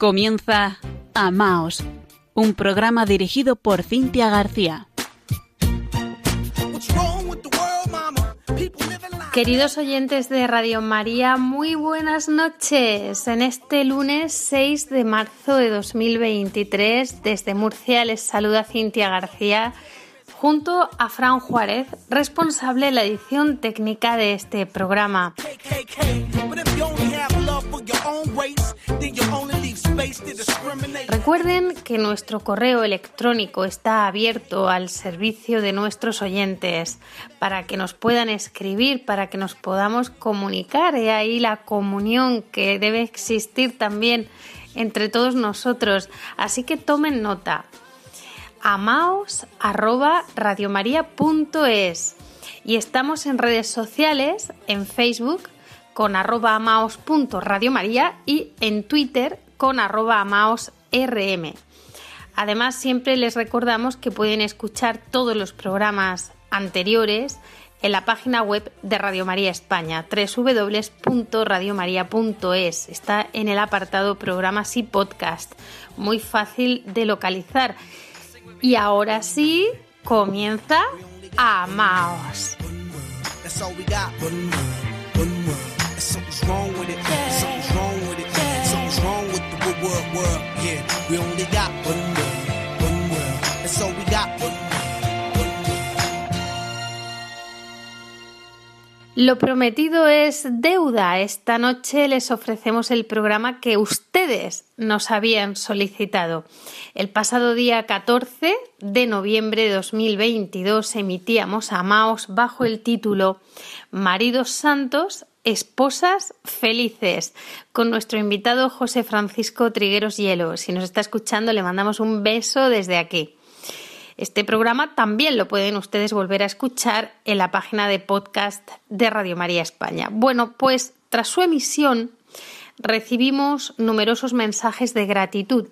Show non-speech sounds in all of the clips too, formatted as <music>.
Comienza Amaos, un programa dirigido por Cintia García. Queridos oyentes de Radio María, muy buenas noches. En este lunes 6 de marzo de 2023, desde Murcia les saluda Cintia García junto a Fran Juárez, responsable de la edición técnica de este programa. Recuerden que nuestro correo electrónico está abierto al servicio de nuestros oyentes para que nos puedan escribir, para que nos podamos comunicar. Y ahí la comunión que debe existir también entre todos nosotros. Así que tomen nota. Amaos radiomaria.es y estamos en redes sociales, en Facebook con arroba amaos.radiomaria y en Twitter con arroba amaosrm. Además, siempre les recordamos que pueden escuchar todos los programas anteriores en la página web de Radio María España, www.radiomaria.es. Está en el apartado programas y podcast, muy fácil de localizar. Y ahora sí, comienza Amaos. Lo prometido es deuda. Esta noche les ofrecemos el programa que ustedes nos habían solicitado. El pasado día 14 de noviembre de 2022 emitíamos a Maos bajo el título Maridos Santos, Esposas Felices, con nuestro invitado José Francisco Trigueros Hielo. Si nos está escuchando, le mandamos un beso desde aquí. Este programa también lo pueden ustedes volver a escuchar en la página de podcast de Radio María España. Bueno, pues tras su emisión recibimos numerosos mensajes de gratitud.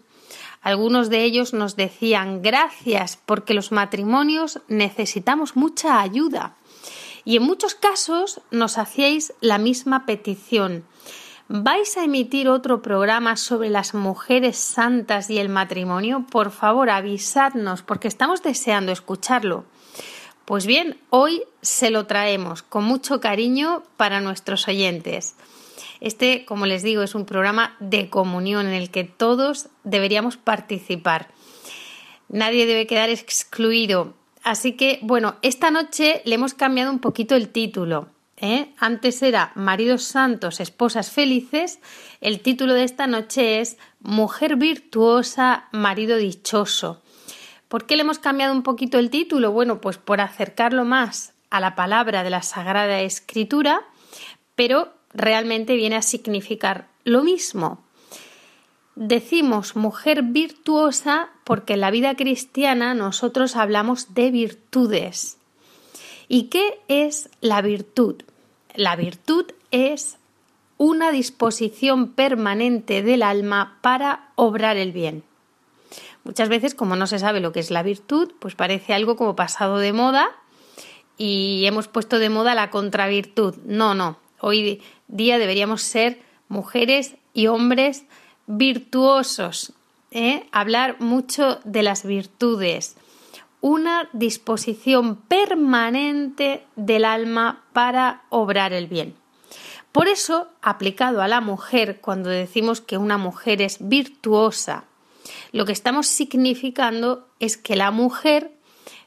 Algunos de ellos nos decían gracias porque los matrimonios necesitamos mucha ayuda. Y en muchos casos nos hacíais la misma petición ¿Vais a emitir otro programa sobre las mujeres santas y el matrimonio? Por favor, avisadnos, porque estamos deseando escucharlo. Pues bien, hoy se lo traemos con mucho cariño para nuestros oyentes. Este, como les digo, es un programa de comunión en el que todos deberíamos participar. Nadie debe quedar excluido. Así que, bueno, esta noche le hemos cambiado un poquito el título. ¿eh? Antes era Maridos Santos, Esposas Felices. El título de esta noche es Mujer Virtuosa, Marido Dichoso. ¿Por qué le hemos cambiado un poquito el título? Bueno, pues por acercarlo más a la palabra de la Sagrada Escritura, pero realmente viene a significar lo mismo. Decimos mujer virtuosa porque en la vida cristiana nosotros hablamos de virtudes. ¿Y qué es la virtud? La virtud es una disposición permanente del alma para obrar el bien. Muchas veces, como no se sabe lo que es la virtud, pues parece algo como pasado de moda y hemos puesto de moda la contravirtud. No, no. Hoy día deberíamos ser mujeres y hombres virtuosos. ¿Eh? Hablar mucho de las virtudes una disposición permanente del alma para obrar el bien. Por eso, aplicado a la mujer, cuando decimos que una mujer es virtuosa, lo que estamos significando es que la mujer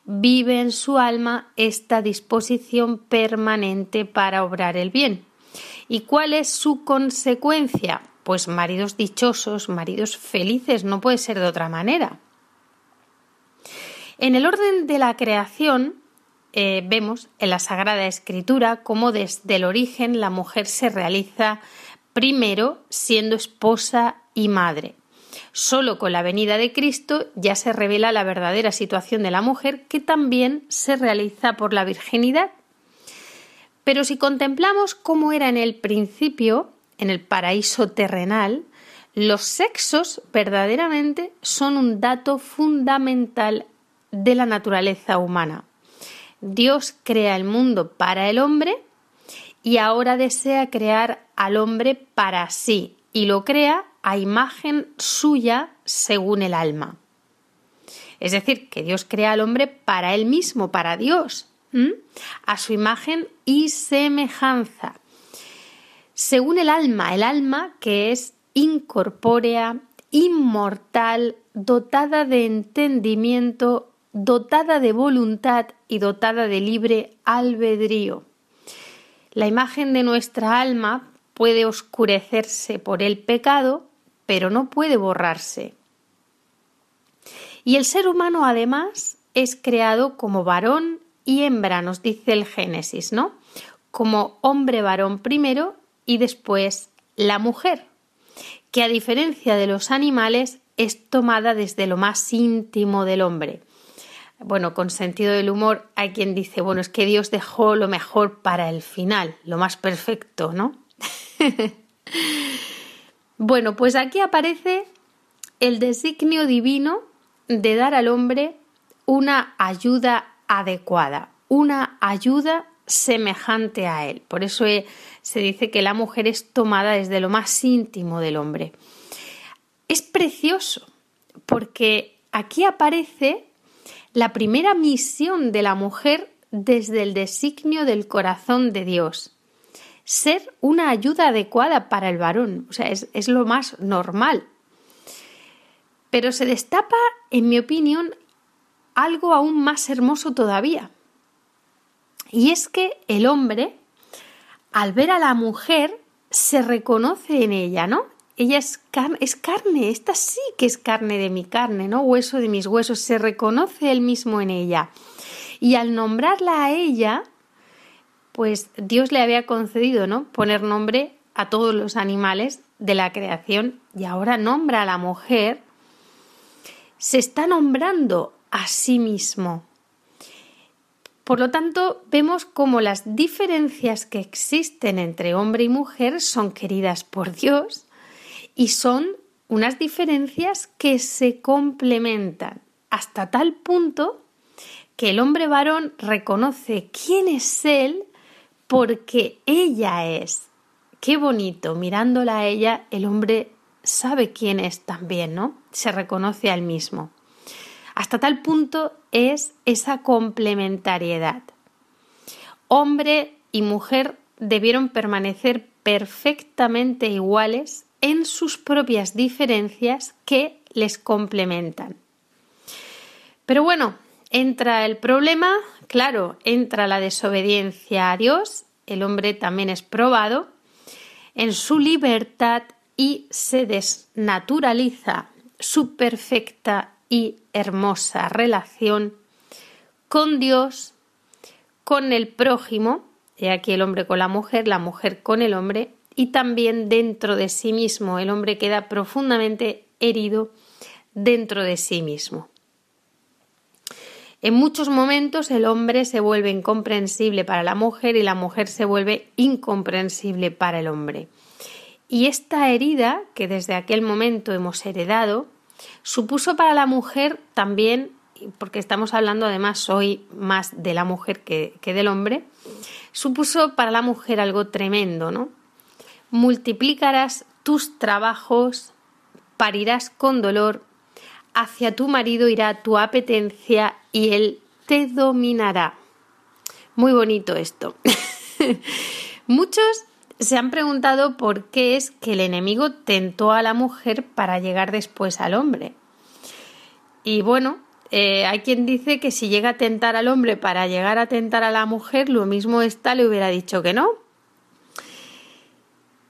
vive en su alma esta disposición permanente para obrar el bien. ¿Y cuál es su consecuencia? Pues maridos dichosos, maridos felices, no puede ser de otra manera. En el orden de la creación, eh, vemos en la Sagrada Escritura cómo desde el origen la mujer se realiza primero siendo esposa y madre. Solo con la venida de Cristo ya se revela la verdadera situación de la mujer que también se realiza por la virginidad. Pero si contemplamos cómo era en el principio, en el paraíso terrenal, los sexos verdaderamente son un dato fundamental de la naturaleza humana. Dios crea el mundo para el hombre y ahora desea crear al hombre para sí y lo crea a imagen suya según el alma. Es decir, que Dios crea al hombre para él mismo, para Dios, a su imagen y semejanza. Según el alma, el alma que es incorpórea, inmortal, dotada de entendimiento, dotada de voluntad y dotada de libre albedrío. La imagen de nuestra alma puede oscurecerse por el pecado, pero no puede borrarse. Y el ser humano además es creado como varón y hembra, nos dice el Génesis, ¿no? Como hombre varón primero y después la mujer, que a diferencia de los animales es tomada desde lo más íntimo del hombre. Bueno, con sentido del humor hay quien dice, bueno, es que Dios dejó lo mejor para el final, lo más perfecto, ¿no? <laughs> bueno, pues aquí aparece el designio divino de dar al hombre una ayuda adecuada, una ayuda semejante a él. Por eso eh, se dice que la mujer es tomada desde lo más íntimo del hombre. Es precioso porque aquí aparece la primera misión de la mujer desde el designio del corazón de Dios. Ser una ayuda adecuada para el varón, o sea, es, es lo más normal. Pero se destapa, en mi opinión, algo aún más hermoso todavía. Y es que el hombre, al ver a la mujer, se reconoce en ella, ¿no? Ella es, carne, esta sí que es carne de mi carne, ¿no? Hueso de mis huesos, se reconoce él mismo en ella. Y al nombrarla a ella, pues Dios le había concedido, ¿no? Poner nombre a todos los animales de la creación y ahora nombra a la mujer, se está nombrando a sí mismo. Por lo tanto, vemos cómo las diferencias que existen entre hombre y mujer son queridas por Dios y son unas diferencias que se complementan hasta tal punto que el hombre varón reconoce quién es él porque ella es. Qué bonito, mirándola a ella, el hombre sabe quién es también, ¿no? Se reconoce al mismo. Hasta tal punto es esa complementariedad. Hombre y mujer debieron permanecer perfectamente iguales en sus propias diferencias que les complementan. Pero bueno, entra el problema, claro, entra la desobediencia a Dios, el hombre también es probado en su libertad y se desnaturaliza su perfecta y hermosa relación con Dios, con el prójimo, y aquí el hombre con la mujer, la mujer con el hombre, y también dentro de sí mismo. El hombre queda profundamente herido dentro de sí mismo. En muchos momentos el hombre se vuelve incomprensible para la mujer y la mujer se vuelve incomprensible para el hombre. Y esta herida que desde aquel momento hemos heredado supuso para la mujer también, porque estamos hablando además hoy más de la mujer que, que del hombre, supuso para la mujer algo tremendo, ¿no? multiplicarás tus trabajos, parirás con dolor, hacia tu marido irá tu apetencia y él te dominará. Muy bonito esto. <laughs> Muchos se han preguntado por qué es que el enemigo tentó a la mujer para llegar después al hombre. Y bueno, eh, hay quien dice que si llega a tentar al hombre para llegar a tentar a la mujer, lo mismo esta le hubiera dicho que no,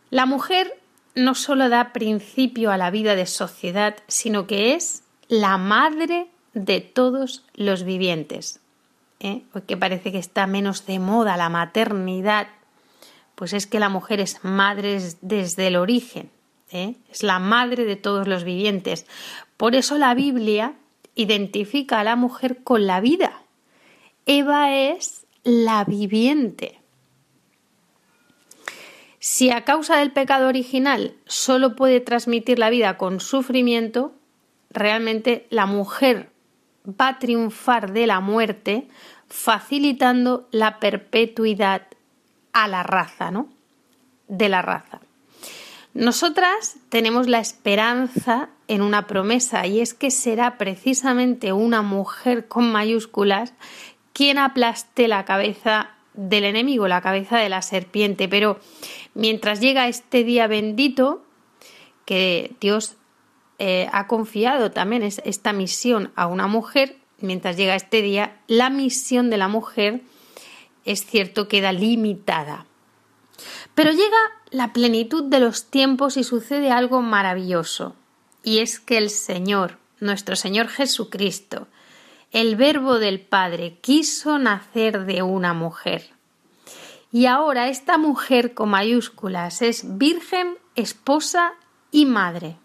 la mujer no solo da principio a la vida de sociedad, sino que es la madre de todos los vivientes. ¿eh? Porque parece que está menos de moda la maternidad, pues es que la mujer es madre desde el origen, ¿eh? es la madre de todos los vivientes. Por eso la Biblia identifica a la mujer con la vida. Eva es la viviente. Si a causa del pecado original solo puede transmitir la vida con sufrimiento, realmente la mujer va a triunfar de la muerte facilitando la perpetuidad a la raza, ¿no? De la raza. Nosotras tenemos la esperanza en una promesa y es que será precisamente una mujer con mayúsculas quien aplaste la cabeza del enemigo, la cabeza de la serpiente. Pero mientras llega este día bendito, que Dios eh, ha confiado también esta misión a una mujer, mientras llega este día, la misión de la mujer es cierto queda limitada. Pero llega la plenitud de los tiempos y sucede algo maravilloso, y es que el Señor, nuestro Señor Jesucristo, el Verbo del Padre, quiso nacer de una mujer. Y ahora esta mujer con mayúsculas es Virgen, esposa y madre.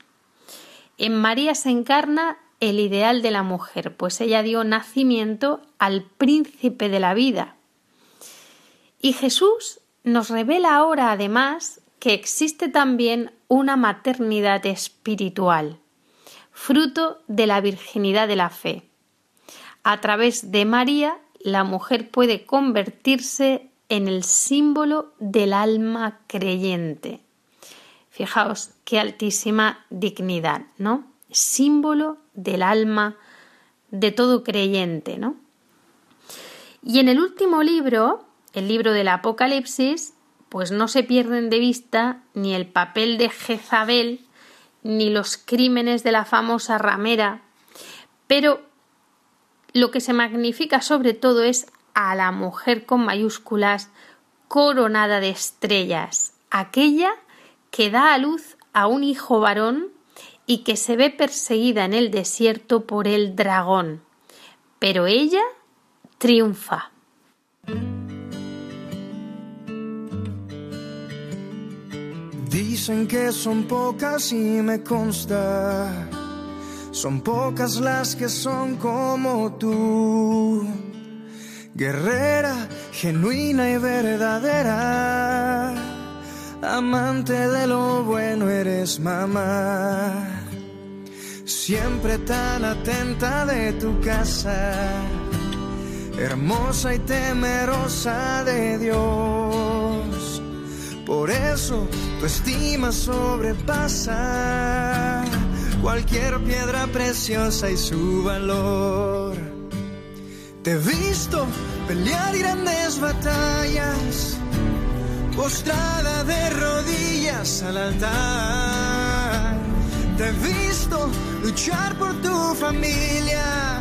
En María se encarna el ideal de la mujer, pues ella dio nacimiento al príncipe de la vida. Y Jesús nos revela ahora además que existe también una maternidad espiritual, fruto de la virginidad de la fe. A través de María, la mujer puede convertirse en el símbolo del alma creyente. Fijaos qué altísima dignidad, ¿no? Símbolo del alma de todo creyente, ¿no? Y en el último libro, el libro del Apocalipsis, pues no se pierden de vista ni el papel de Jezabel ni los crímenes de la famosa ramera, pero lo que se magnifica sobre todo es a la mujer con mayúsculas coronada de estrellas, aquella que da a luz a un hijo varón y que se ve perseguida en el desierto por el dragón. Pero ella triunfa. Dicen que son pocas y me consta, son pocas las que son como tú, guerrera, genuina y verdadera amante de lo bueno eres mamá, siempre tan atenta de tu casa, hermosa y temerosa de Dios. Por eso tu estima sobrepasa cualquier piedra preciosa y su valor. Te he visto pelear grandes batallas postrada de rodillas al altar. Te he visto luchar por tu familia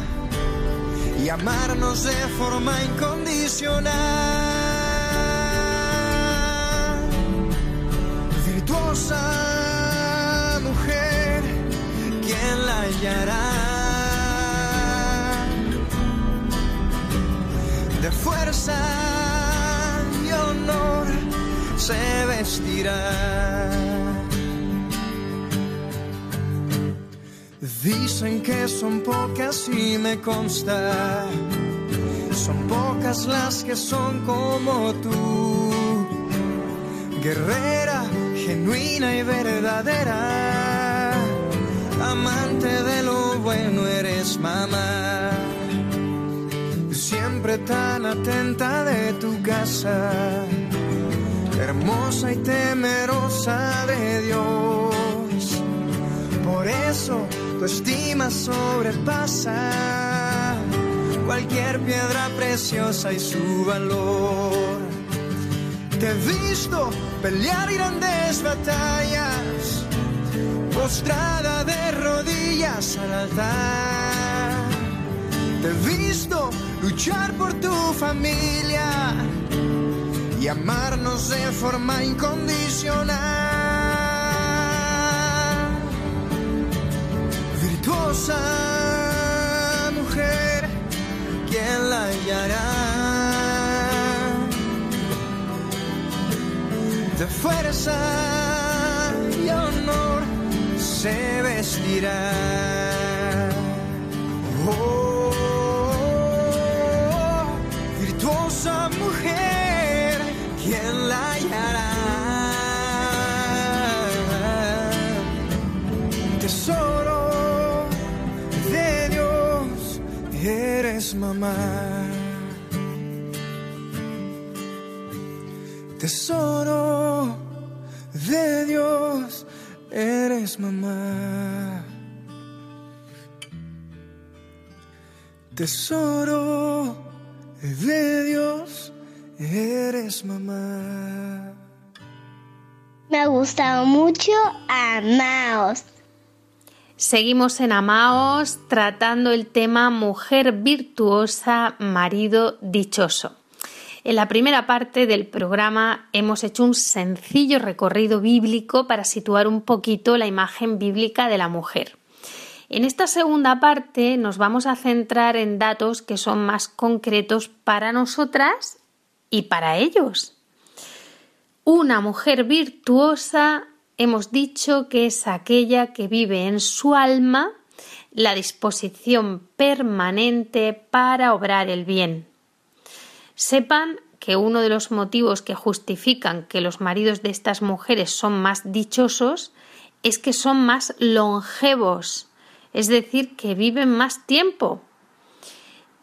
y amarnos de forma incondicional. Fuerza se vestirá. Dicen que son pocas y me consta, son pocas las que son como tú, guerrera, genuina y verdadera, amante de lo bueno eres mamá, tan atenta de tu casa hermosa y temerosa de Dios. Por eso tu estima sobrepasa cualquier piedra preciosa y su valor. Te he visto pelear grandes batallas, postrada de rodillas al altar. Te he visto luchar por tu familia y amarnos de forma incondicional. Virtuosa mujer, ¿quién la hallará? De fuerza y honor se vestirá. Tesoro de Dios, eres mamá. Tesoro de Dios, eres mamá. Me ha gustado mucho Amaos. Seguimos en Amaos tratando el tema mujer virtuosa, marido dichoso. En la primera parte del programa hemos hecho un sencillo recorrido bíblico para situar un poquito la imagen bíblica de la mujer. En esta segunda parte nos vamos a centrar en datos que son más concretos para nosotras y para ellos. Una mujer virtuosa hemos dicho que es aquella que vive en su alma la disposición permanente para obrar el bien. Sepan que uno de los motivos que justifican que los maridos de estas mujeres son más dichosos es que son más longevos, es decir, que viven más tiempo.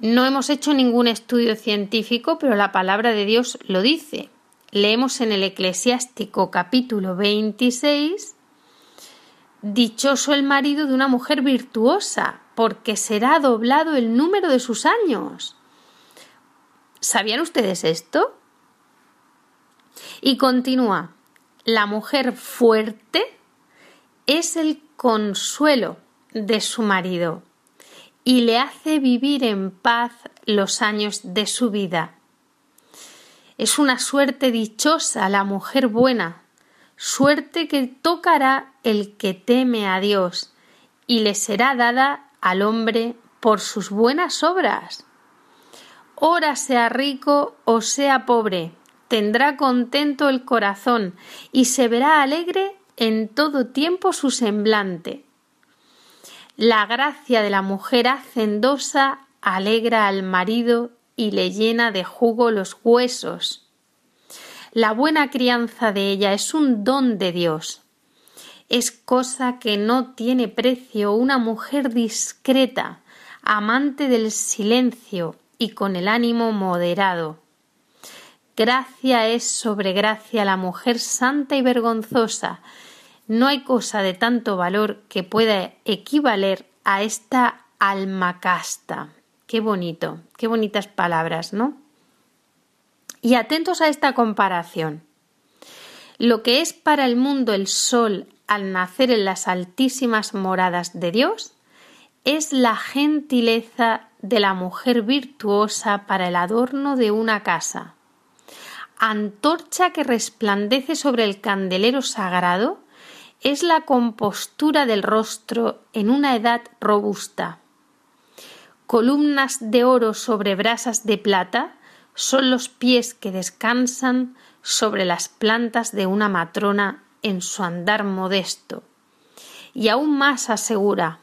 No hemos hecho ningún estudio científico, pero la palabra de Dios lo dice. Leemos en el Eclesiástico capítulo 26 Dichoso el marido de una mujer virtuosa, porque será doblado el número de sus años. ¿Sabían ustedes esto? Y continúa, la mujer fuerte es el consuelo de su marido y le hace vivir en paz los años de su vida. Es una suerte dichosa la mujer buena, suerte que tocará el que teme a Dios y le será dada al hombre por sus buenas obras ora sea rico o sea pobre, tendrá contento el corazón y se verá alegre en todo tiempo su semblante. La gracia de la mujer hacendosa alegra al marido y le llena de jugo los huesos. La buena crianza de ella es un don de Dios. Es cosa que no tiene precio una mujer discreta, amante del silencio, y con el ánimo moderado. Gracia es sobre gracia la mujer santa y vergonzosa. No hay cosa de tanto valor que pueda equivaler a esta alma casta. Qué bonito, qué bonitas palabras, ¿no? Y atentos a esta comparación. Lo que es para el mundo el sol al nacer en las altísimas moradas de Dios, es la gentileza de la mujer virtuosa para el adorno de una casa. Antorcha que resplandece sobre el candelero sagrado es la compostura del rostro en una edad robusta. Columnas de oro sobre brasas de plata son los pies que descansan sobre las plantas de una matrona en su andar modesto. Y aún más asegura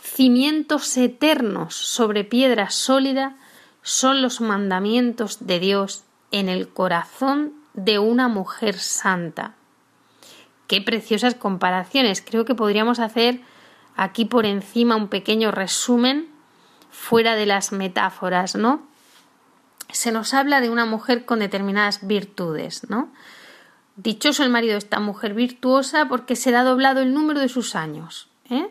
cimientos eternos sobre piedra sólida son los mandamientos de Dios en el corazón de una mujer santa. Qué preciosas comparaciones. Creo que podríamos hacer aquí por encima un pequeño resumen fuera de las metáforas, ¿no? Se nos habla de una mujer con determinadas virtudes, ¿no? Dichoso el marido de esta mujer virtuosa porque será doblado el número de sus años. ¿eh?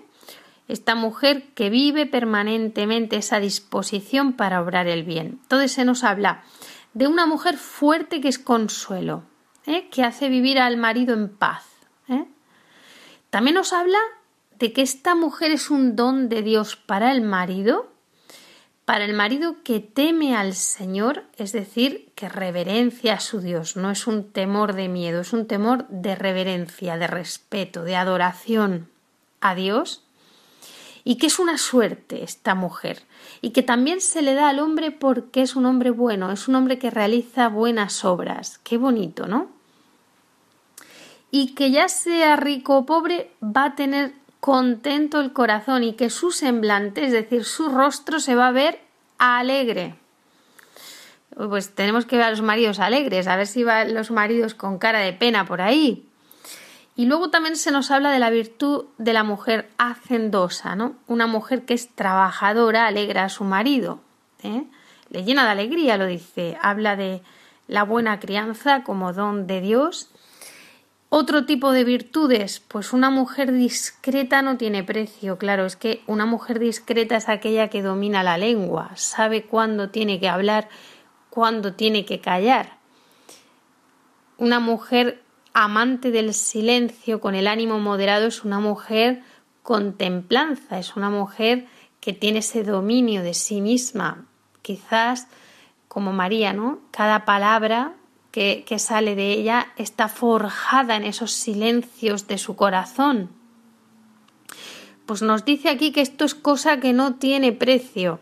esta mujer que vive permanentemente esa disposición para obrar el bien. Entonces se nos habla de una mujer fuerte que es consuelo, ¿eh? que hace vivir al marido en paz. ¿eh? También nos habla de que esta mujer es un don de Dios para el marido, para el marido que teme al Señor, es decir, que reverencia a su Dios, no es un temor de miedo, es un temor de reverencia, de respeto, de adoración a Dios y que es una suerte esta mujer y que también se le da al hombre porque es un hombre bueno, es un hombre que realiza buenas obras. Qué bonito, ¿no? Y que ya sea rico o pobre va a tener contento el corazón y que su semblante, es decir, su rostro se va a ver alegre. Pues tenemos que ver a los maridos alegres, a ver si van los maridos con cara de pena por ahí. Y luego también se nos habla de la virtud de la mujer hacendosa, ¿no? Una mujer que es trabajadora, alegra a su marido, ¿eh? le llena de alegría, lo dice, habla de la buena crianza como don de Dios Otro tipo de virtudes, pues una mujer discreta no tiene precio, claro, es que una mujer discreta es aquella que domina la lengua, sabe cuándo tiene que hablar, cuándo tiene que callar. Una mujer amante del silencio, con el ánimo moderado, es una mujer con templanza, es una mujer que tiene ese dominio de sí misma, quizás como María, ¿no? Cada palabra que, sale de ella está forjada en esos silencios de su corazón. Pues nos dice aquí que esto es cosa que no tiene precio.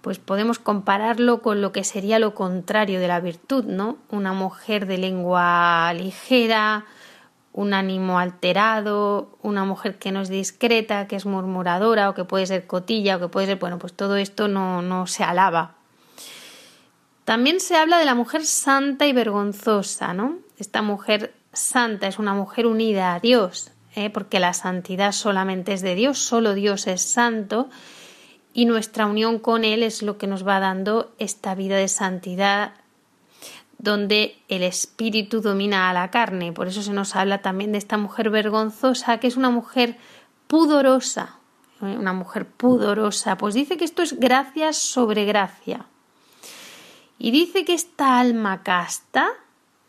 Pues podemos compararlo con lo que sería lo contrario de la virtud, ¿no? Una mujer de lengua ligera, un ánimo alterado, una mujer que no es discreta, que es murmuradora o que puede ser cotilla o que puede ser, bueno, pues todo esto no, no se alaba. También se habla de la mujer santa y vergonzosa, ¿no? Esta mujer santa es una mujer unida a Dios, ¿eh? porque la santidad solamente es de Dios, solo Dios es santo y nuestra unión con Él es lo que nos va dando esta vida de santidad donde el espíritu domina a la carne. Por eso se nos habla también de esta mujer vergonzosa, que es una mujer pudorosa, ¿eh? una mujer pudorosa. Pues dice que esto es gracia sobre gracia. Y dice que esta alma casta,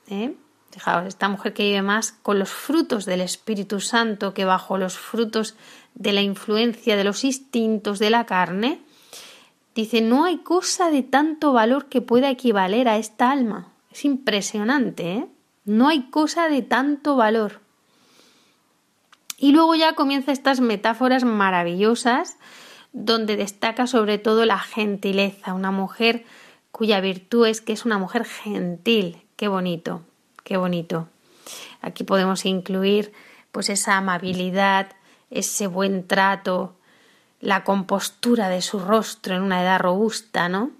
¿eh? fijaos, esta mujer que vive más con los frutos del Espíritu Santo que bajo los frutos de la influencia de los instintos de la carne, dice, no hay cosa de tanto valor que pueda equivaler a esta alma. Es impresionante, ¿eh? No hay cosa de tanto valor. Y luego ya comienza estas metáforas maravillosas donde destaca sobre todo la gentileza, una mujer cuya virtud es que es una mujer gentil. Qué bonito, qué bonito. Aquí podemos incluir pues esa amabilidad, ese buen trato, la compostura de su rostro en una edad robusta, ¿no?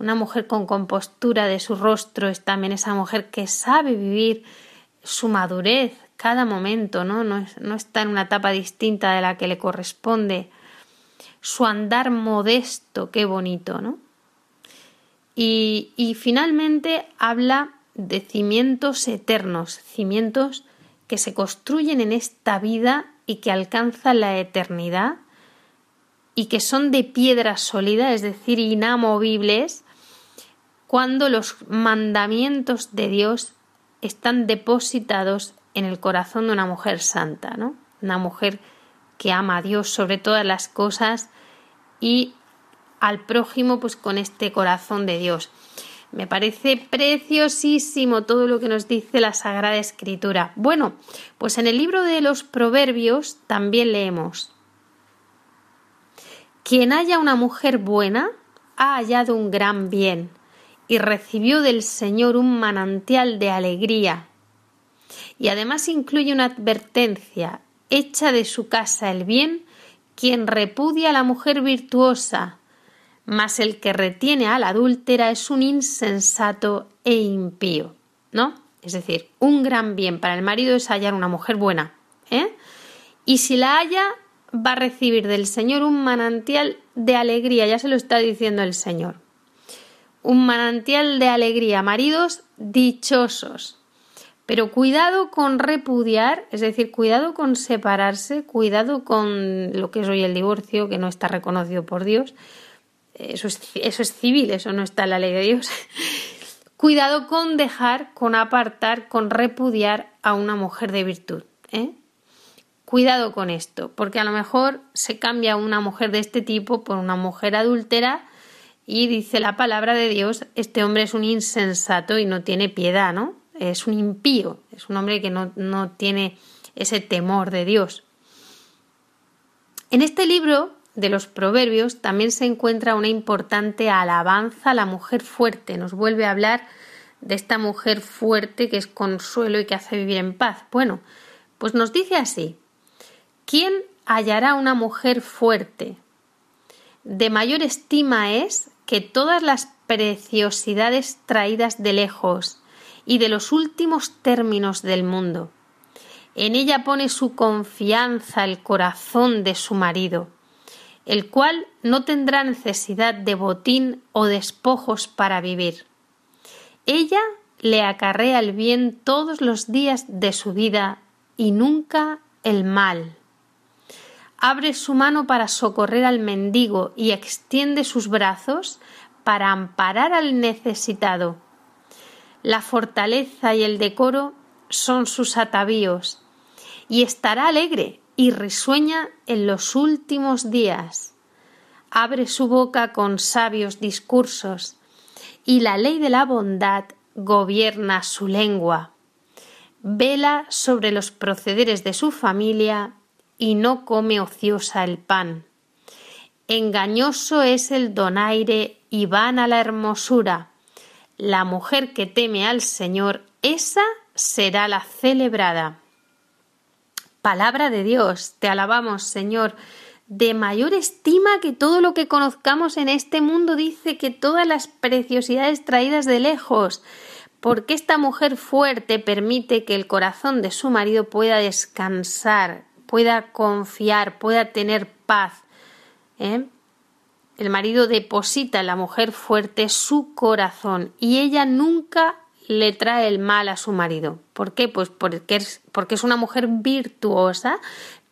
Una mujer con compostura de su rostro es también esa mujer que sabe vivir su madurez cada momento, ¿no? No, no está en una etapa distinta de la que le corresponde. Su andar modesto, qué bonito, ¿no? Y, finalmente habla de cimientos eternos, cimientos que se construyen en esta vida y que alcanzan la eternidad y que son de piedra sólida, es decir, inamovibles, cuando los mandamientos de Dios están depositados en el corazón de una mujer santa, ¿no? Una mujer que ama a Dios sobre todas las cosas y al prójimo pues con este corazón de Dios. Me parece preciosísimo todo lo que nos dice la Sagrada Escritura. Bueno, pues en el libro de los Proverbios también leemos Quien haya una mujer buena ha hallado un gran bien y recibió del Señor un manantial de alegría. Y además incluye una advertencia, hecha de su casa el bien, quien repudia a la mujer virtuosa, mas el que retiene a la adúltera es un insensato e impío, ¿no? Es decir, un gran bien para el marido es hallar una mujer buena, ¿eh? Y si la haya, va a recibir del Señor un manantial de alegría, ya se lo está diciendo el Señor. Un manantial de alegría, maridos dichosos. Pero cuidado con repudiar, es decir, cuidado con separarse, cuidado con lo que es hoy el divorcio, que no está reconocido por Dios, eso es, civil, eso no está en la ley de Dios. <laughs> Cuidado con dejar, con apartar, con repudiar a una mujer de virtud. ¿eh? Cuidado con esto, porque a lo mejor se cambia una mujer de este tipo por una mujer adúltera y dice la palabra de Dios, este hombre es un insensato y no tiene piedad, ¿no? Es un impío, es un hombre que no, no tiene ese temor de Dios. En este libro de los proverbios también se encuentra una importante alabanza a la mujer fuerte. Nos vuelve a hablar de esta mujer fuerte que es consuelo y que hace vivir en paz. Bueno, pues nos dice así, ¿quién hallará una mujer fuerte? De mayor estima es que todas las preciosidades traídas de lejos y de los últimos términos del mundo. En ella pone su confianza el corazón de su marido el cual no tendrá necesidad de botín o despojos para vivir. Ella le acarrea el bien todos los días de su vida y nunca el mal. Abre su mano para socorrer al mendigo y extiende sus brazos para amparar al necesitado. La fortaleza y el decoro son sus atavíos, y estará alegre y risueña en los últimos días. Abre su boca con sabios discursos, y la ley de la bondad gobierna su lengua. Vela sobre los procederes de su familia y no come ociosa el pan. Engañoso es el donaire y vana la hermosura. La mujer que teme al Señor, esa será la celebrada. Palabra de Dios, te alabamos, Señor, de mayor estima que todo lo que conozcamos en este mundo dice que todas las preciosidades traídas de lejos, porque esta mujer fuerte permite que el corazón de su marido pueda descansar, pueda confiar, pueda tener paz. ¿eh? El marido deposita en la mujer fuerte su corazón y ella nunca le trae el mal a su marido. ¿Por qué? Pues porque es, porque es una mujer virtuosa,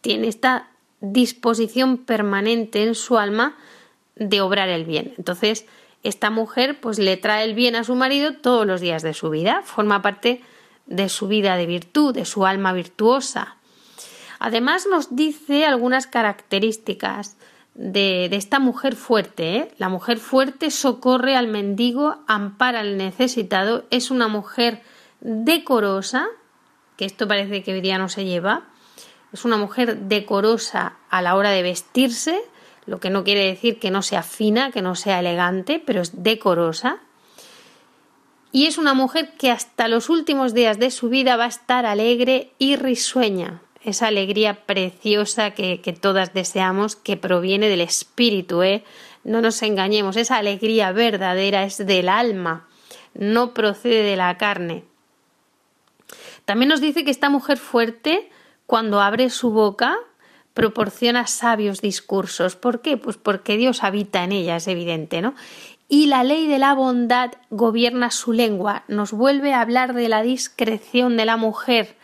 tiene esta disposición permanente en su alma de obrar el bien. Entonces, esta mujer pues le trae el bien a su marido todos los días de su vida, forma parte de su vida de virtud, de su alma virtuosa. Además nos dice algunas características de, esta mujer fuerte. ¿eh? La mujer fuerte socorre al mendigo, ampara al necesitado, es una mujer decorosa, que esto parece que hoy día no se lleva, es una mujer decorosa a la hora de vestirse, lo que no quiere decir que no sea fina, que no sea elegante, pero es decorosa. Y es una mujer que hasta los últimos días de su vida va a estar alegre y risueña esa alegría preciosa que, todas deseamos, que proviene del espíritu, ¿eh? No nos engañemos, esa alegría verdadera es del alma, no procede de la carne. También nos dice que esta mujer fuerte, cuando abre su boca, proporciona sabios discursos. ¿Por qué? Pues porque Dios habita en ella, es evidente, ¿no? Y la ley de la bondad gobierna su lengua, nos vuelve a hablar de la discreción de la mujer,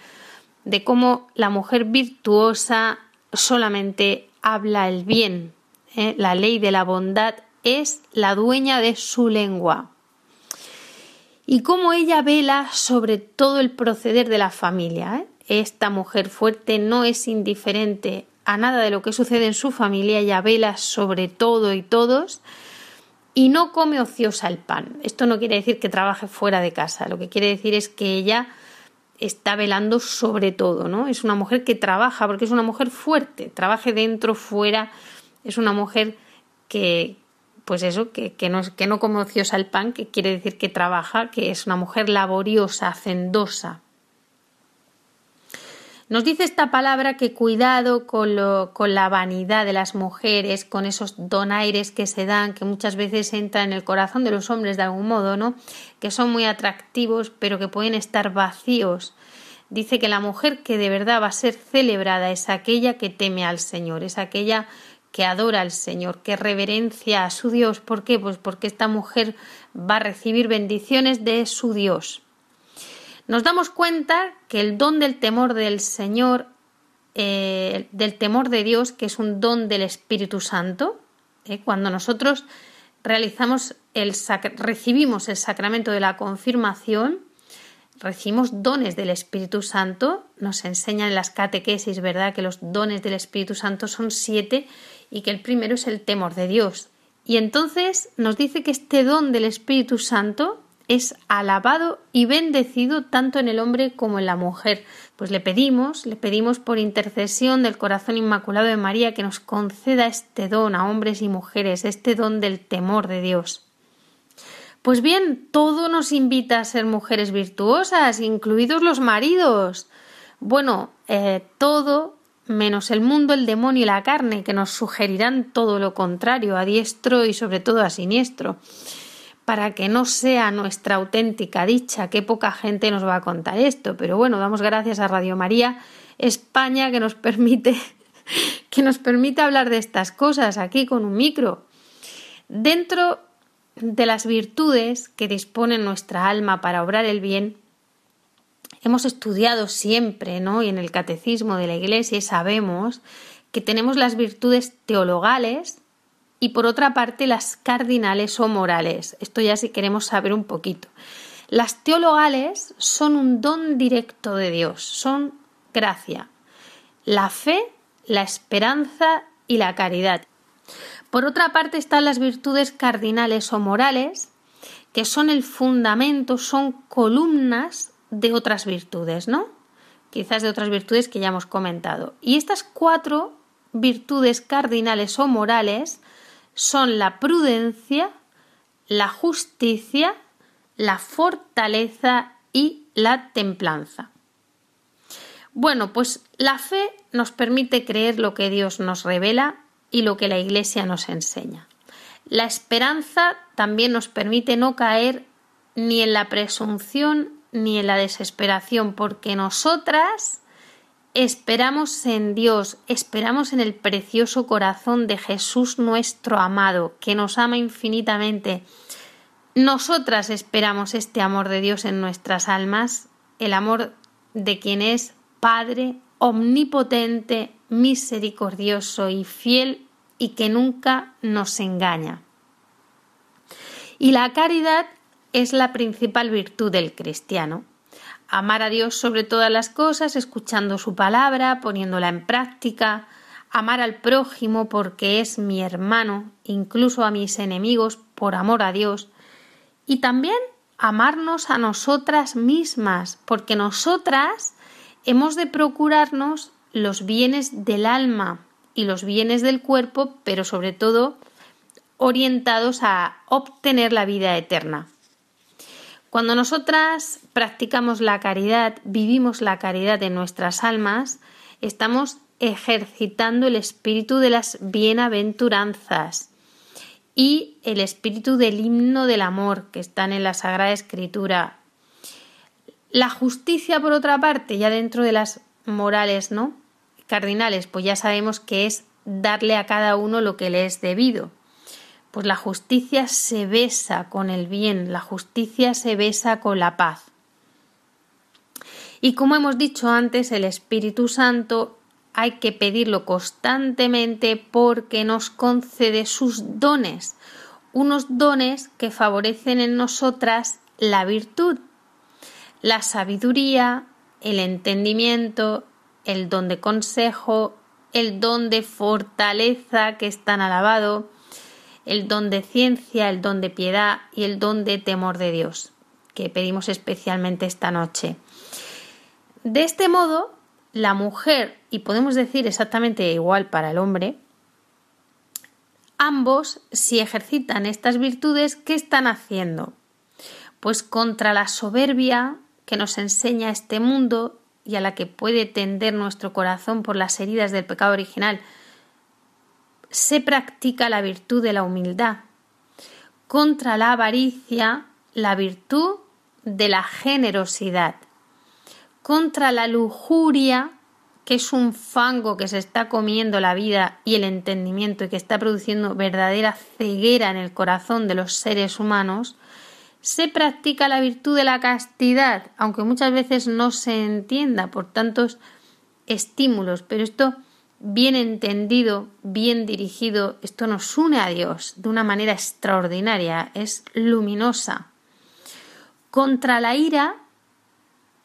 de cómo la mujer virtuosa solamente habla el bien. ¿eh? La ley de la bondad es la dueña de su lengua. Y cómo ella vela sobre todo el proceder de la familia. ¿eh? Esta mujer fuerte no es indiferente a nada de lo que sucede en su familia, ella vela sobre todo y todos y no come ociosa el pan. Esto no quiere decir que trabaje fuera de casa, lo que quiere decir es que ella está velando sobre todo, ¿no? Es una mujer que trabaja, porque es una mujer fuerte, trabaje dentro, fuera, es una mujer que, pues eso, que, que, no, que no come ociosa el pan, que quiere decir que trabaja, que es una mujer laboriosa, hacendosa. Nos dice esta palabra que cuidado con, lo, con la vanidad de las mujeres, con esos donaires que se dan, que muchas veces entran en el corazón de los hombres de algún modo, ¿no? Que son muy atractivos, pero que pueden estar vacíos. Dice que la mujer que de verdad va a ser celebrada es aquella que teme al Señor, es aquella que adora al Señor, que reverencia a su Dios. ¿Por qué? Pues porque esta mujer va a recibir bendiciones de su Dios nos damos cuenta que el don del temor del Señor, eh, del temor de Dios, que es un don del Espíritu Santo, eh, cuando nosotros realizamos el recibimos el sacramento de la confirmación, recibimos dones del Espíritu Santo, nos enseñan en las catequesis, ¿verdad?, que los dones del Espíritu Santo son siete y que el primero es el temor de Dios. Y entonces nos dice que este don del Espíritu Santo es alabado y bendecido tanto en el hombre como en la mujer. Pues le pedimos, le pedimos por intercesión del corazón inmaculado de María que nos conceda este don a hombres y mujeres, este don del temor de Dios. Pues bien, todo nos invita a ser mujeres virtuosas, incluidos los maridos. Bueno, eh, todo menos el mundo, el demonio y la carne, que nos sugerirán todo lo contrario, a diestro y sobre todo a siniestro para que no sea nuestra auténtica dicha. Qué poca gente nos va a contar esto, pero bueno, damos gracias a Radio María España que nos permite <laughs> que nos permite hablar de estas cosas aquí con un micro. Dentro de las virtudes que dispone nuestra alma para obrar el bien, hemos estudiado siempre, ¿no? Y en el catecismo de la Iglesia sabemos que tenemos las virtudes teologales y por otra parte las cardinales o morales. Esto ya si queremos saber un poquito. Las teologales son un don directo de Dios, son gracia. La fe, la esperanza y la caridad. Por otra parte están las virtudes cardinales o morales, que son el fundamento, son columnas de otras virtudes, ¿no? Quizás de otras virtudes que ya hemos comentado. Y estas cuatro virtudes cardinales o morales son la prudencia, la justicia, la fortaleza y la templanza. Bueno, pues la fe nos permite creer lo que Dios nos revela y lo que la Iglesia nos enseña. La esperanza también nos permite no caer ni en la presunción ni en la desesperación, porque nosotras esperamos en Dios, esperamos en el precioso corazón de Jesús nuestro amado, que nos ama infinitamente. Nosotras esperamos este amor de Dios en nuestras almas, el amor de quien es Padre omnipotente, misericordioso y fiel y que nunca nos engaña. Y la caridad es la principal virtud del cristiano. Amar a Dios sobre todas las cosas, escuchando su palabra, poniéndola en práctica, amar al prójimo porque es mi hermano, incluso a mis enemigos por amor a Dios, y también amarnos a nosotras mismas, porque nosotras hemos de procurarnos los bienes del alma y los bienes del cuerpo, pero sobre todo orientados a obtener la vida eterna. Cuando nosotras practicamos la caridad, vivimos la caridad en nuestras almas, estamos ejercitando el espíritu de las bienaventuranzas y el espíritu del himno del amor que están en la Sagrada Escritura. La justicia, por otra parte, ya dentro de las morales, ¿no? Cardinales, pues ya sabemos que es darle a cada uno lo que le es debido pues la justicia se besa con el bien, la justicia se besa con la paz. Y como hemos dicho antes, el Espíritu Santo hay que pedirlo constantemente porque nos concede sus dones, unos dones que favorecen en nosotras la virtud, la sabiduría, el entendimiento, el don de consejo, el don de fortaleza que es tan alabado, el don de ciencia, el don de piedad y el don de temor de Dios, que pedimos especialmente esta noche. De este modo, la mujer, y podemos decir exactamente igual para el hombre, ambos, si ejercitan estas virtudes, ¿qué están haciendo? Pues contra la soberbia que nos enseña este mundo y a la que puede tender nuestro corazón por las heridas del pecado original, se practica la virtud de la humildad. Contra la avaricia, la virtud de la generosidad. Contra la lujuria, que es un fango que se está comiendo la vida y el entendimiento y que está produciendo verdadera ceguera en el corazón de los seres humanos, se practica la virtud de la castidad, aunque muchas veces no se entienda por tantos estímulos, pero esto bien entendido, bien dirigido, esto nos une a Dios de una manera extraordinaria, es luminosa. Contra la ira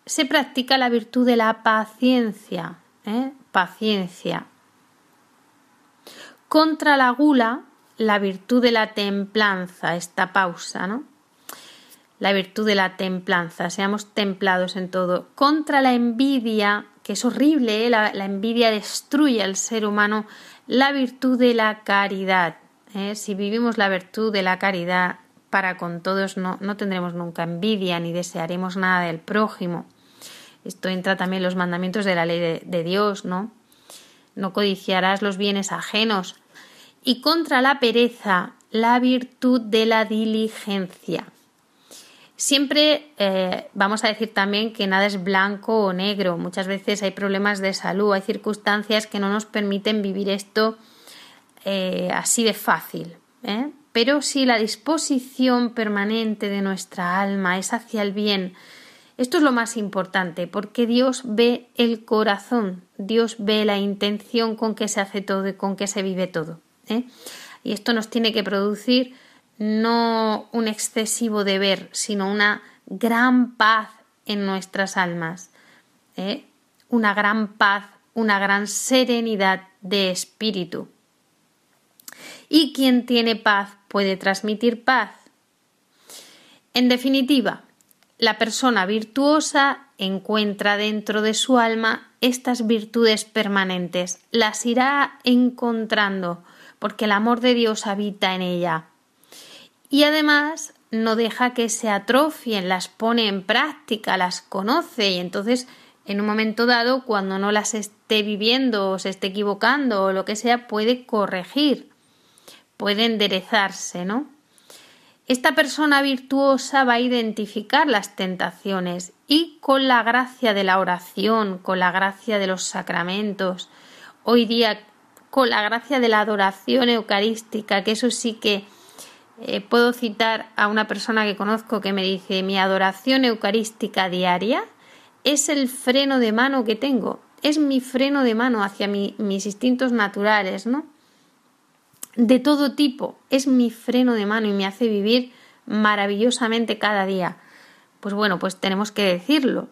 se practica la virtud de la paciencia, ¿eh? paciencia. Contra la gula, la virtud de la templanza, esta pausa, ¿no? La virtud de la templanza, seamos templados en todo. Contra la envidia, que es horrible, ¿eh? la, envidia destruye al ser humano, la virtud de la caridad. ¿eh? Si vivimos la virtud de la caridad para con todos, no, no tendremos nunca envidia ni desearemos nada del prójimo. Esto entra también en los mandamientos de la ley de, de Dios, ¿no? No codiciarás los bienes ajenos. Y contra la pereza, la virtud de la diligencia. Siempre eh, vamos a decir también que nada es blanco o negro. Muchas veces hay problemas de salud, hay circunstancias que no nos permiten vivir esto eh, así de fácil. ¿eh? pero si la disposición permanente de nuestra alma es hacia el bien, esto es lo más importante, porque Dios ve el corazón, Dios ve la intención con que se hace todo y con que se vive todo. Y esto nos tiene que producir no un excesivo deber, sino una gran paz en nuestras almas, ¿eh? una gran paz, una gran serenidad de espíritu. Y quien tiene paz puede transmitir paz. En definitiva, la persona virtuosa encuentra dentro de su alma estas virtudes permanentes, las irá encontrando, porque el amor de Dios habita en ella. Y además no deja que se atrofien, las pone en práctica, las conoce y entonces en un momento dado, cuando no las esté viviendo o se esté equivocando o lo que sea, puede corregir, puede enderezarse, ¿no? Esta persona virtuosa va a identificar las tentaciones y con la gracia de la oración, con la gracia de los sacramentos, hoy día con la gracia de la adoración eucarística, que eso sí que eh, puedo citar a una persona que conozco que me dice mi adoración eucarística diaria es el freno de mano que tengo, es mi freno de mano hacia mis instintos naturales, ¿no? de todo tipo, es mi freno de mano y me hace vivir maravillosamente cada día. Pues bueno, pues tenemos que decirlo.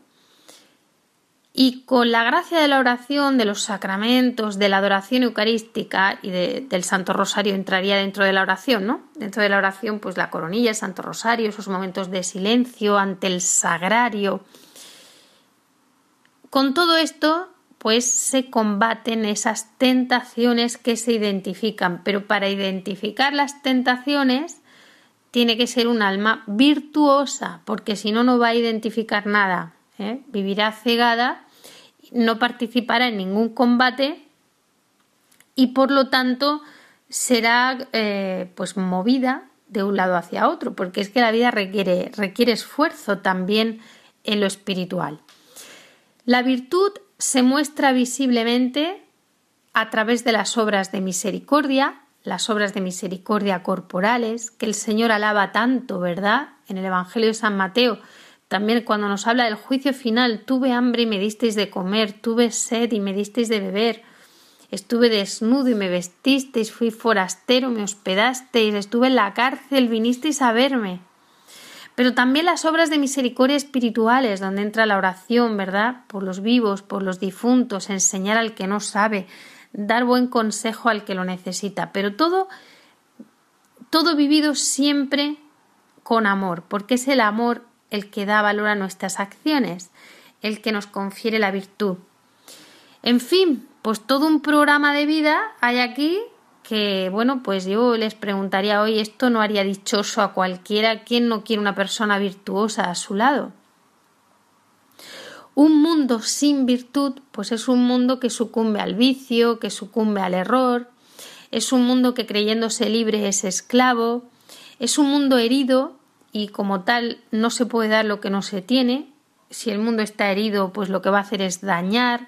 Y con la gracia de la oración, de los sacramentos, de la adoración eucarística y del Santo Rosario entraría dentro de la oración, ¿no? Dentro de la oración, pues la coronilla, el Santo Rosario, esos momentos de silencio ante el sagrario. Con todo esto, pues se combaten esas tentaciones que se identifican. Pero para identificar las tentaciones tiene que ser un alma virtuosa, porque si no, no va a identificar nada. ¿eh? Vivirá cegada, no participará en ningún combate y por lo tanto será eh, pues movida de un lado hacia otro, porque es que la vida requiere, requiere esfuerzo también en lo espiritual. La virtud se muestra visiblemente a través de las obras de misericordia, las obras de misericordia corporales, que el Señor alaba tanto, ¿verdad? En el Evangelio de San Mateo, también cuando nos habla del juicio final, tuve hambre y me disteis de comer, tuve sed y me disteis de beber, estuve desnudo y me vestisteis, fui forastero, me hospedasteis, estuve en la cárcel, vinisteis a verme. Pero también las obras de misericordia espirituales, donde entra la oración, ¿verdad? Por los vivos, por los difuntos, enseñar al que no sabe, dar buen consejo al que lo necesita, pero todo, todo vivido siempre con amor, porque es el amor el que da valor a nuestras acciones, el que nos confiere la virtud. En fin, pues todo un programa de vida hay aquí que, bueno, pues yo les preguntaría hoy, ¿esto no haría dichoso a cualquiera? ¿Quién no quiere una persona virtuosa a su lado? Un mundo sin virtud, pues es un mundo que sucumbe al vicio, que sucumbe al error, es un mundo que creyéndose libre es esclavo, es un mundo herido y como tal no se puede dar lo que no se tiene. Si el mundo está herido, pues lo que va a hacer es dañar.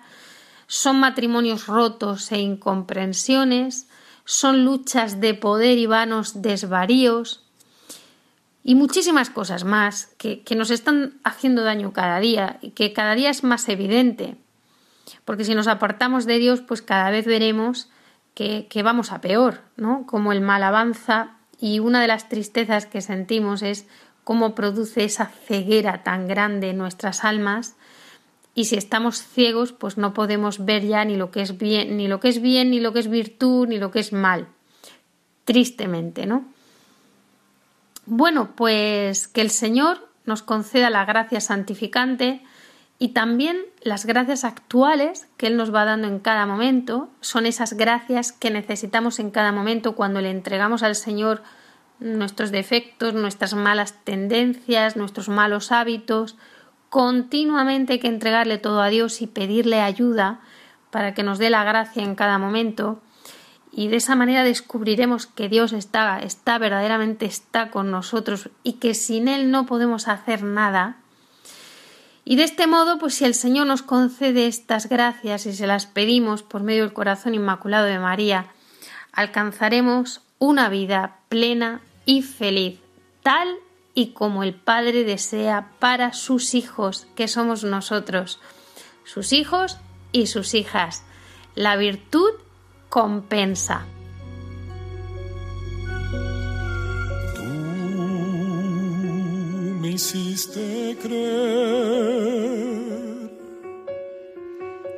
Son matrimonios rotos e incomprensiones, son luchas de poder y vanos desvaríos y muchísimas cosas más que, nos están haciendo daño cada día y que cada día es más evidente. Porque si nos apartamos de Dios, pues cada vez veremos que, que vamos a peor, ¿no? Como el mal avanza y una de las tristezas que sentimos es cómo produce esa ceguera tan grande en nuestras almas y si estamos ciegos, pues no podemos ver ya ni lo que es bien, ni lo que es bien, ni lo que es virtud, ni lo que es mal. Tristemente, ¿no? Bueno, pues que el Señor nos conceda la gracia santificante y también las gracias actuales que Él nos va dando en cada momento son esas gracias que necesitamos en cada momento cuando le entregamos al Señor nuestros defectos, nuestras malas tendencias, nuestros malos hábitos, Continuamente hay que entregarle todo a Dios y pedirle ayuda para que nos dé la gracia en cada momento y de esa manera descubriremos que Dios está, está verdaderamente está con nosotros y que sin Él no podemos hacer nada. Y de este modo, pues si el Señor nos concede estas gracias y se las pedimos por medio del corazón inmaculado de María, alcanzaremos una vida plena y feliz, tal y como el Padre desea para sus hijos, que somos nosotros, sus hijos y sus hijas. La virtud compensa. Me hiciste creer.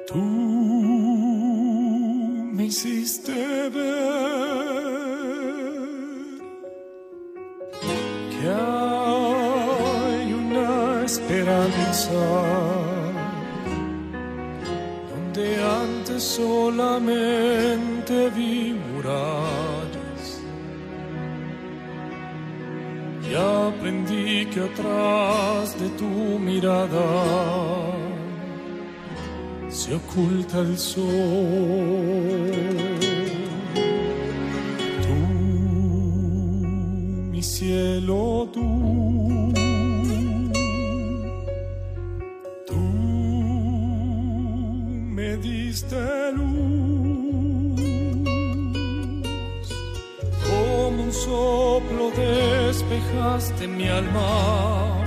Tú me hiciste ver que hay una esperanza antes solamente vi murallas aprendí que atrás de tu mirada se oculta el sol. Tú, mi cielo, tú luz, despejaste mi alma,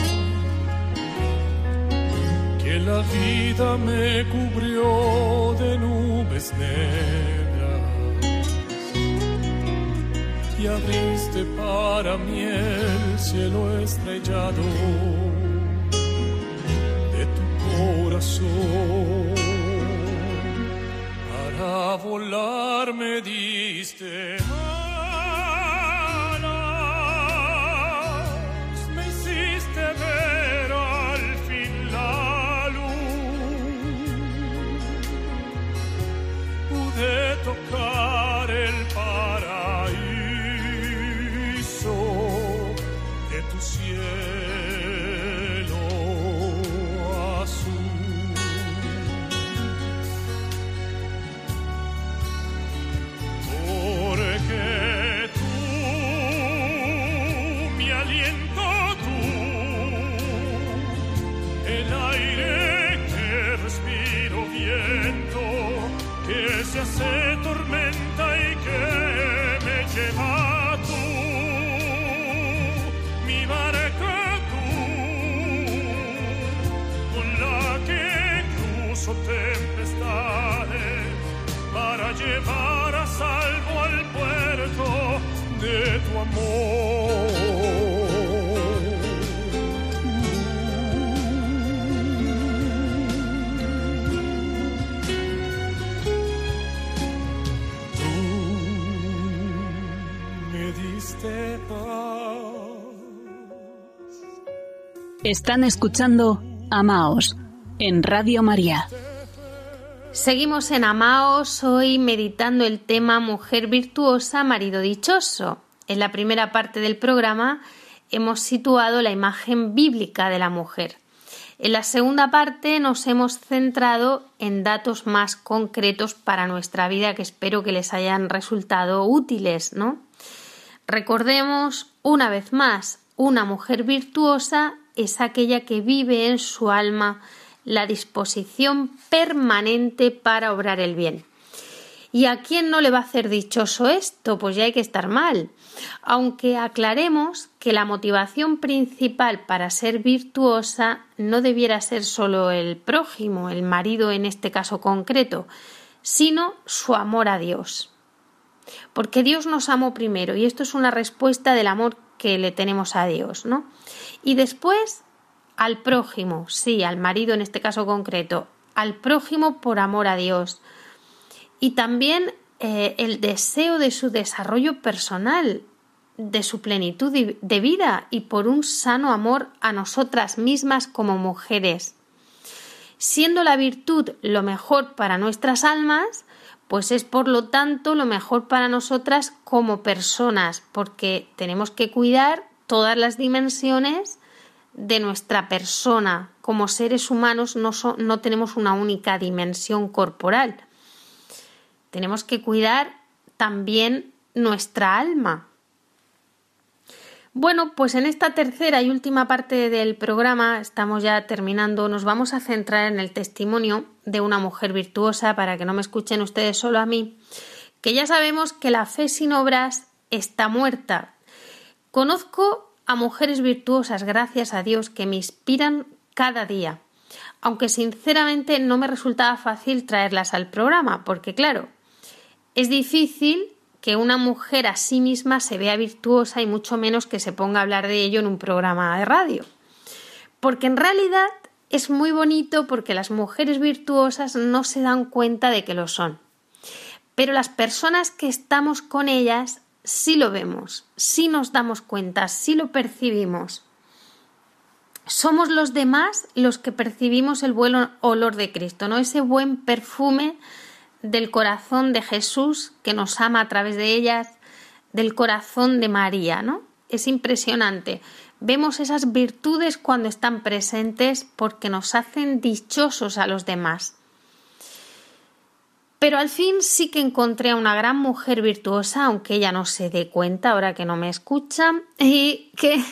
que la vida me cubrió de nubes negras. Y abriste para mí el cielo estrellado de tu corazón. A volar me diste Están escuchando Amaos en Radio María. Seguimos en Amaos hoy meditando el tema Mujer virtuosa, marido dichoso. En la primera parte del programa hemos situado la imagen bíblica de la mujer. En la segunda parte nos hemos centrado en datos más concretos para nuestra vida que espero que les hayan resultado útiles, ¿no? Recordemos una vez más, una mujer virtuosa es aquella que vive en su alma la disposición permanente para obrar el bien. ¿Y a quién no le va a hacer dichoso esto? Pues ya hay que estar mal. Aunque aclaremos que la motivación principal para ser virtuosa no debiera ser solo el prójimo, el marido en este caso concreto, sino su amor a Dios. Porque Dios nos amó primero y esto es una respuesta del amor que le tenemos a Dios, ¿no? Y después al prójimo, sí, al marido en este caso concreto, al prójimo por amor a Dios. Y también eh, el deseo de su desarrollo personal, de su plenitud de vida y por un sano amor a nosotras mismas como mujeres. Siendo la virtud lo mejor para nuestras almas, pues es por lo tanto lo mejor para nosotras como personas, porque tenemos que cuidar todas las dimensiones de nuestra persona. Como seres humanos no, no tenemos una única dimensión corporal. Tenemos que cuidar también nuestra alma. Bueno, pues en esta tercera y última parte del programa, estamos ya terminando, nos vamos a centrar en el testimonio de una mujer virtuosa para que no me escuchen ustedes solo a mí, que ya sabemos que la fe sin obras está muerta. Conozco a mujeres virtuosas, gracias a Dios, que me inspiran cada día, aunque sinceramente no me resultaba fácil traerlas al programa, porque claro, es difícil que una mujer a sí misma se vea virtuosa y mucho menos que se ponga a hablar de ello en un programa de radio. Porque en realidad es muy bonito porque las mujeres virtuosas no se dan cuenta de que lo son. Pero las personas que estamos con ellas sí lo vemos, sí nos damos cuenta, sí lo percibimos. Somos los demás los que percibimos el buen olor de Cristo, ¿no? Ese buen perfume del corazón de Jesús que nos ama a través de ellas, del corazón de María, ¿no? Es impresionante. Vemos esas virtudes cuando están presentes porque nos hacen dichosos a los demás. Pero al fin sí que encontré a una gran mujer virtuosa, aunque ella no se dé cuenta ahora que no me escucha, y que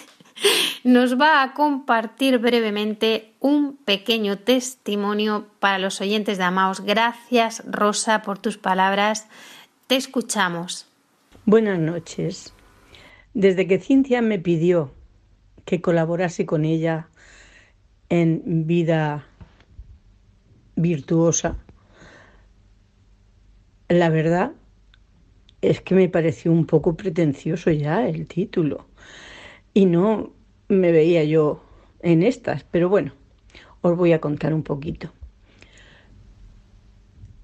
nos va a compartir brevemente un pequeño testimonio para los oyentes de Amaos. Gracias, Rosa, por tus palabras. Te escuchamos. Buenas noches. Desde que Cintia me pidió que colaborase con ella en vida virtuosa, la verdad es que me pareció un poco pretencioso ya el título y no me veía yo en estas, pero bueno, os voy a contar un poquito.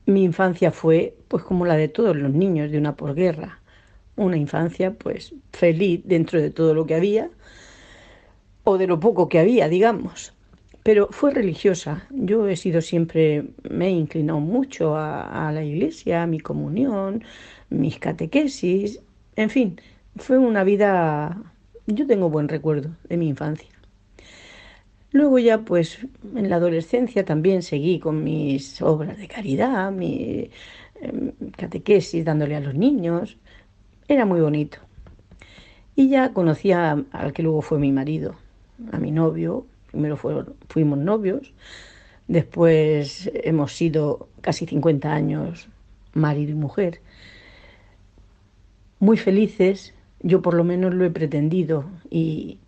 Mi infancia fue pues como la de todos los niños de una posguerra, una infancia pues feliz dentro de todo lo que había o de lo poco que había, digamos. Pero fue religiosa. Yo he sido siempre, me he inclinado mucho a, a la iglesia, a mi comunión, mis catequesis, en fin, fue una vida yo tengo buen recuerdo de mi infancia. Luego ya pues en la adolescencia también seguí con mis obras de caridad, mi em, catequesis dándole a los niños. Era muy bonito. Y ya conocía al que luego fue mi marido, a mi novio. Primero fuimos novios, después hemos sido casi 50 años marido y mujer. Muy felices, yo por lo menos lo he pretendido y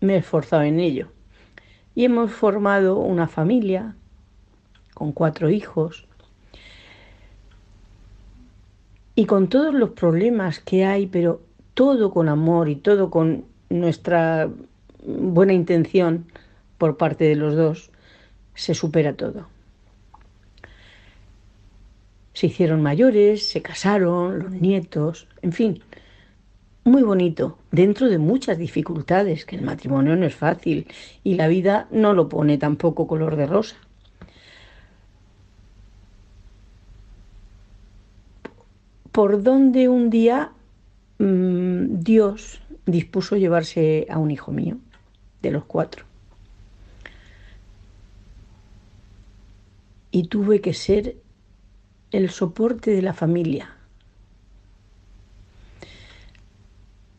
me he esforzado en ello. Y hemos formado una familia con cuatro hijos. Y con todos los problemas que hay, pero todo con amor y todo con nuestra buena intención por parte de los dos, se supera todo. Se hicieron mayores, se casaron, los nietos, en fin, muy bonito, dentro de muchas dificultades, que el matrimonio no es fácil y la vida no lo pone tampoco color de rosa. Por donde un día mmm, Dios dispuso llevarse a un hijo mío, de los cuatro. Y tuve que ser el soporte de la familia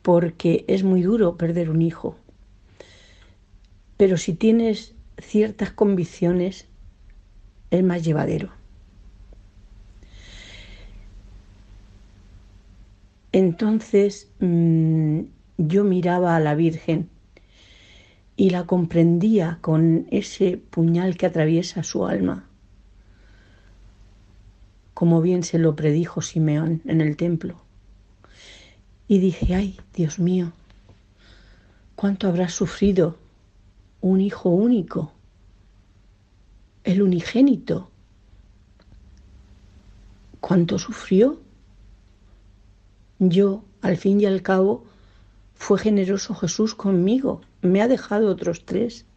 porque es muy duro perder un hijo. Pero si tienes ciertas convicciones, es más llevadero. Entonces mmm, yo miraba a la Virgen y la comprendía con ese puñal que atraviesa su alma, como bien se lo predijo Simeón en el templo. Y dije, ay, Dios mío, ¿cuánto habrá sufrido un hijo único, el unigénito? ¿Cuánto sufrió? Yo, al fin y al cabo, fue generoso Jesús conmigo, me ha dejado otros tres.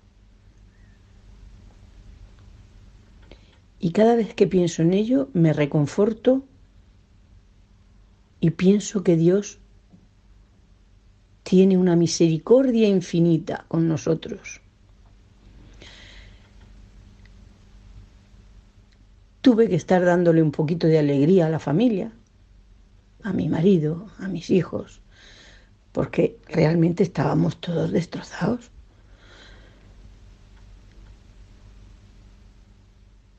Y cada vez que pienso en ello, me reconforto y pienso que Dios tiene una misericordia infinita con nosotros. Tuve que estar dándole un poquito de alegría a la familia, a mi marido, a mis hijos, porque realmente estábamos todos destrozados.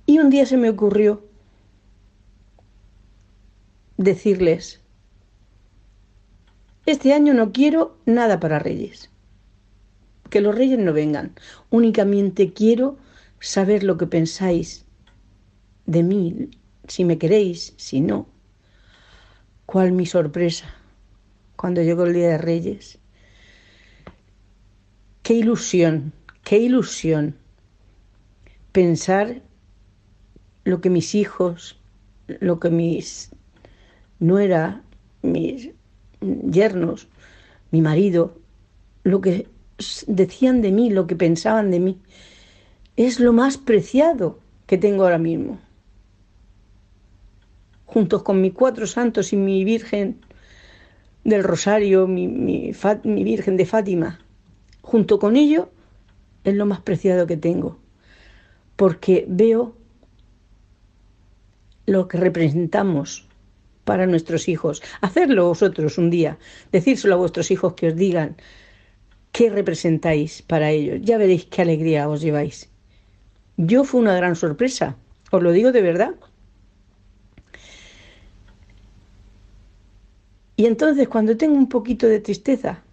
Y un día se me ocurrió decirles Este año no quiero nada para Reyes. Que los Reyes no vengan. Únicamente quiero saber lo que pensáis de mí, si me queréis, si no. ¿Cuál mi sorpresa cuando llegó el Día de Reyes? Qué ilusión, qué ilusión pensar lo que mis hijos, lo que mis nuera, mis yernos, mi marido, lo que decían de mí, lo que pensaban de mí, es lo más preciado que tengo ahora mismo. Juntos con mis cuatro santos y mi Virgen del Rosario, mi, mi, mi Virgen de Fátima, junto con ello, es lo más preciado que tengo, porque veo lo que representamos para nuestros hijos. Hacerlo vosotros un día, decírselo a vuestros hijos que os digan qué representáis para ellos. Ya veréis qué alegría os lleváis. Yo fue una gran sorpresa, os lo digo de verdad. Y entonces cuando tengo un poquito de tristeza,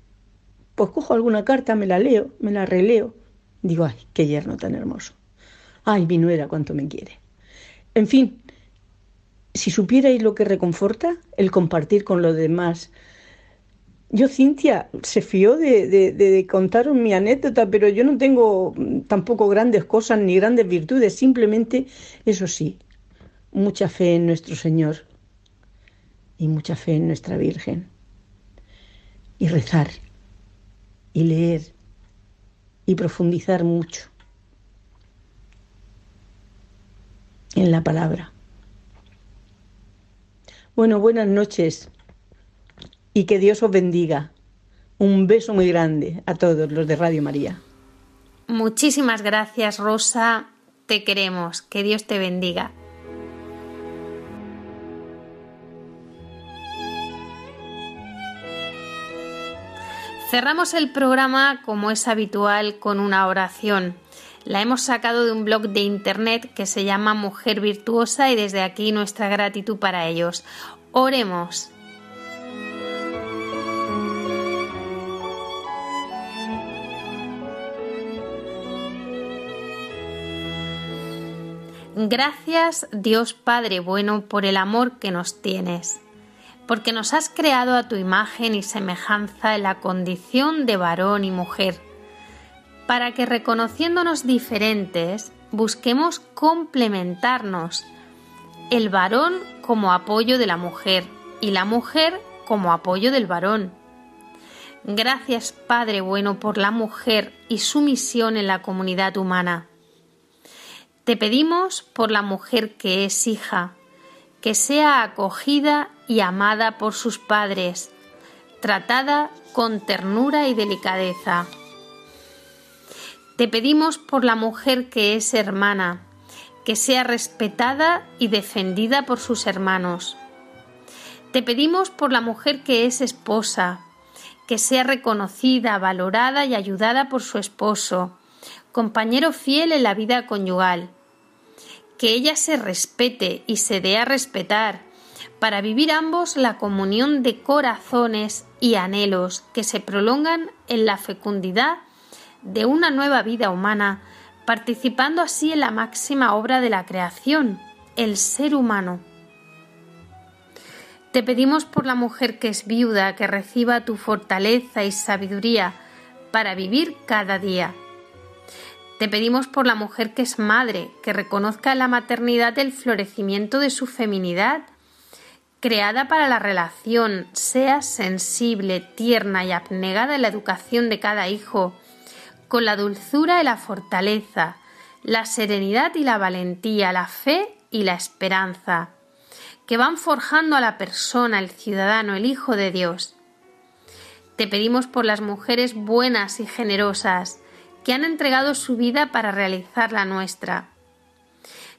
pues cojo alguna carta, me la leo, me la releo, digo, ay, qué yerno tan hermoso. Ay, mi nuera, cuánto me quiere. En fin, si supierais lo que reconforta, el compartir con los demás. Yo, Cintia, se fió de, de, contaros mi anécdota, pero yo no tengo tampoco grandes cosas ni grandes virtudes, simplemente, eso sí, mucha fe en nuestro Señor y mucha fe en nuestra Virgen. Y rezar, y leer, y profundizar mucho en la palabra. Bueno, buenas noches y que Dios os bendiga. Un beso muy grande a todos los de Radio María. Muchísimas gracias, Rosa. Te queremos. Que Dios te bendiga. Cerramos el programa, como es habitual, con una oración. La hemos sacado de un blog de internet que se llama Mujer Virtuosa y desde aquí nuestra gratitud para ellos. Oremos. Gracias Dios Padre bueno por el amor que nos tienes, porque nos has creado a tu imagen y semejanza en la condición de varón y mujer para que reconociéndonos diferentes busquemos complementarnos, el varón como apoyo de la mujer y la mujer como apoyo del varón. Gracias Padre bueno por la mujer y su misión en la comunidad humana. Te pedimos por la mujer que es hija, que sea acogida y amada por sus padres, tratada con ternura y delicadeza te pedimos por la mujer que es hermana, que sea respetada y defendida por sus hermanos. Te pedimos por la mujer que es esposa, que sea reconocida, valorada y ayudada por su esposo, compañero fiel en la vida conyugal. Que ella se respete y se dé a respetar, para vivir ambos la comunión de corazones y anhelos que se prolongan en la fecundidad de una nueva vida humana, participando así en la máxima obra de la creación, el ser humano. Te pedimos por la mujer que es viuda, que reciba tu fortaleza y sabiduría para vivir cada día. Te pedimos por la mujer que es madre, que reconozca la maternidad el florecimiento de su feminidad, creada para la relación, sea sensible, tierna y abnegada en la educación de cada hijo, con la dulzura y la fortaleza, la serenidad y la valentía, la fe y la esperanza, que van forjando a la persona, el ciudadano, el Hijo de Dios. Te pedimos por las mujeres buenas y generosas, que han entregado su vida para realizar la nuestra.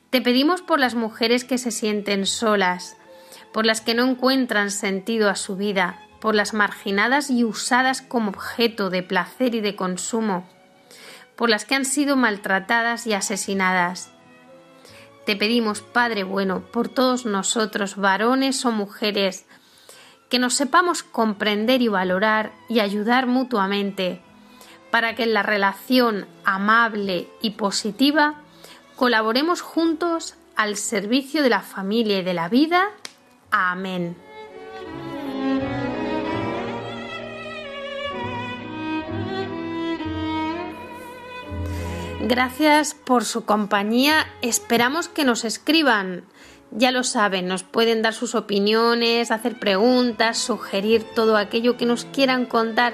Te pedimos por las mujeres que se sienten solas, por las que no encuentran sentido a su vida, por las marginadas y usadas como objeto de placer y de consumo, por las que han sido maltratadas y asesinadas. Te pedimos, Padre bueno, por todos nosotros, varones o mujeres, que nos sepamos comprender y valorar y ayudar mutuamente, para que en la relación amable y positiva colaboremos juntos al servicio de la familia y de la vida. Amén. Gracias por su compañía. Esperamos que nos escriban. Ya lo saben, nos pueden dar sus opiniones, hacer preguntas, sugerir todo aquello que nos quieran contar.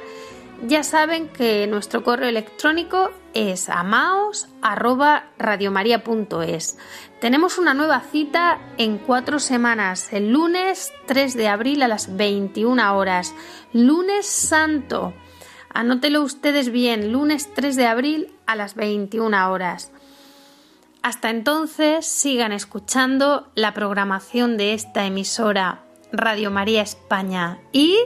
Ya saben que nuestro correo electrónico es amaos@radiomaria.es. Tenemos una nueva cita en cuatro semanas, el lunes 3 de abril a las 21 horas, lunes santo. Anótelo ustedes bien, lunes 3 de abril a las 21 horas. Hasta entonces sigan escuchando la programación de esta emisora Radio María España y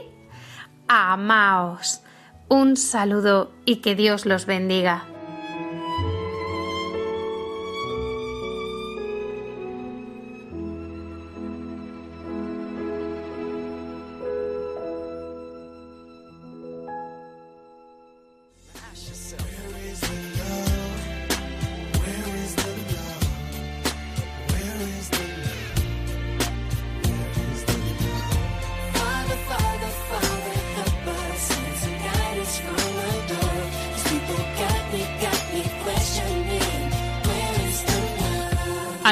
amaos. Un saludo y que Dios los bendiga.